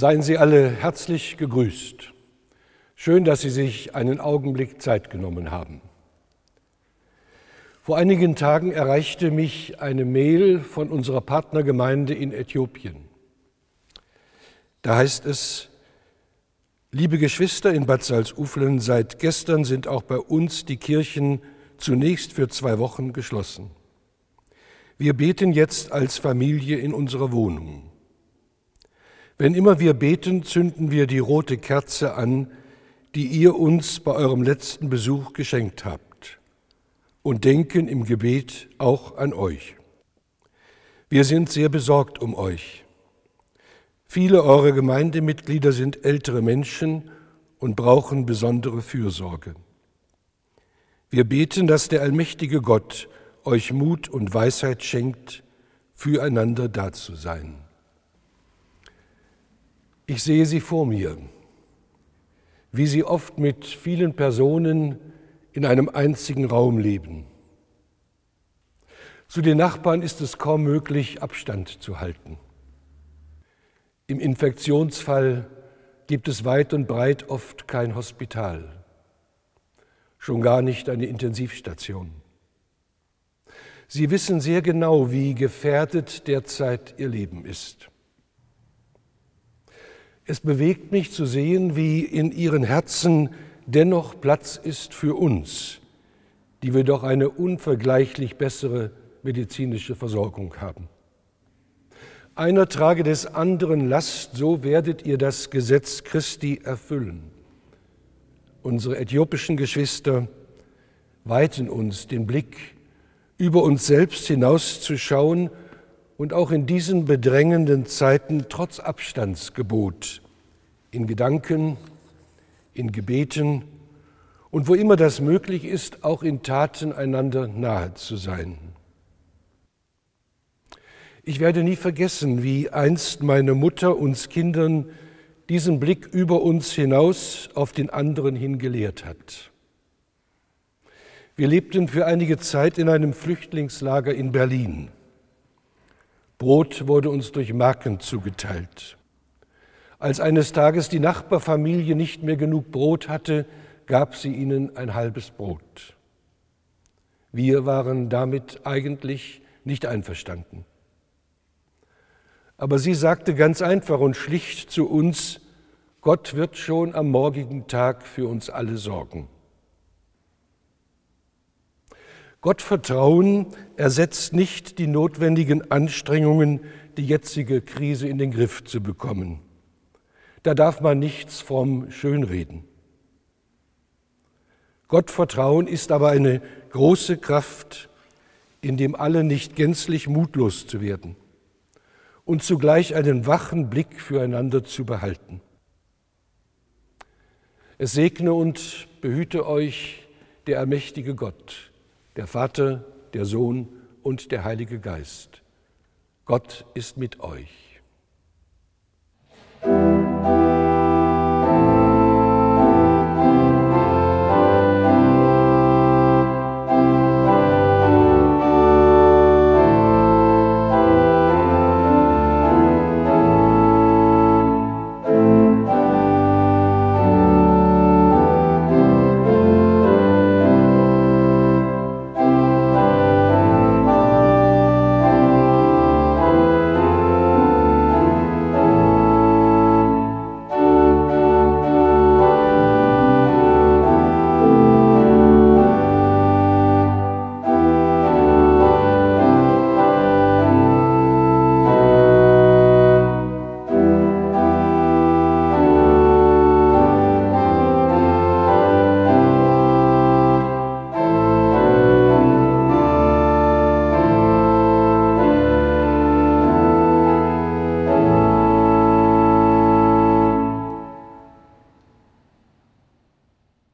Seien Sie alle herzlich gegrüßt. Schön, dass Sie sich einen Augenblick Zeit genommen haben. Vor einigen Tagen erreichte mich eine Mail von unserer Partnergemeinde in Äthiopien. Da heißt es, liebe Geschwister in Bad Salzuflen, seit gestern sind auch bei uns die Kirchen zunächst für zwei Wochen geschlossen. Wir beten jetzt als Familie in unserer Wohnung. Wenn immer wir beten, zünden wir die rote Kerze an, die ihr uns bei eurem letzten Besuch geschenkt habt, und denken im Gebet auch an euch. Wir sind sehr besorgt um euch. Viele eurer Gemeindemitglieder sind ältere Menschen und brauchen besondere Fürsorge. Wir beten, dass der allmächtige Gott euch Mut und Weisheit schenkt, füreinander da zu sein. Ich sehe sie vor mir, wie sie oft mit vielen Personen in einem einzigen Raum leben. Zu den Nachbarn ist es kaum möglich, Abstand zu halten. Im Infektionsfall gibt es weit und breit oft kein Hospital, schon gar nicht eine Intensivstation. Sie wissen sehr genau, wie gefährdet derzeit ihr Leben ist. Es bewegt mich zu sehen, wie in ihren Herzen dennoch Platz ist für uns, die wir doch eine unvergleichlich bessere medizinische Versorgung haben. Einer trage des anderen Last, so werdet ihr das Gesetz Christi erfüllen. Unsere äthiopischen Geschwister weiten uns den Blick, über uns selbst hinauszuschauen und auch in diesen bedrängenden Zeiten trotz Abstandsgebot in Gedanken, in Gebeten und wo immer das möglich ist, auch in Taten einander nahe zu sein. Ich werde nie vergessen, wie einst meine Mutter uns Kindern diesen Blick über uns hinaus auf den anderen hin gelehrt hat. Wir lebten für einige Zeit in einem Flüchtlingslager in Berlin. Brot wurde uns durch Marken zugeteilt. Als eines Tages die Nachbarfamilie nicht mehr genug Brot hatte, gab sie ihnen ein halbes Brot. Wir waren damit eigentlich nicht einverstanden. Aber sie sagte ganz einfach und schlicht zu uns, Gott wird schon am morgigen Tag für uns alle sorgen. Gottvertrauen ersetzt nicht die notwendigen Anstrengungen, die jetzige Krise in den Griff zu bekommen. Da darf man nichts vom Schönreden. Gottvertrauen ist aber eine große Kraft, in dem alle nicht gänzlich mutlos zu werden und zugleich einen wachen Blick füreinander zu behalten. Es segne und behüte euch der allmächtige Gott der Vater, der Sohn und der Heilige Geist. Gott ist mit euch.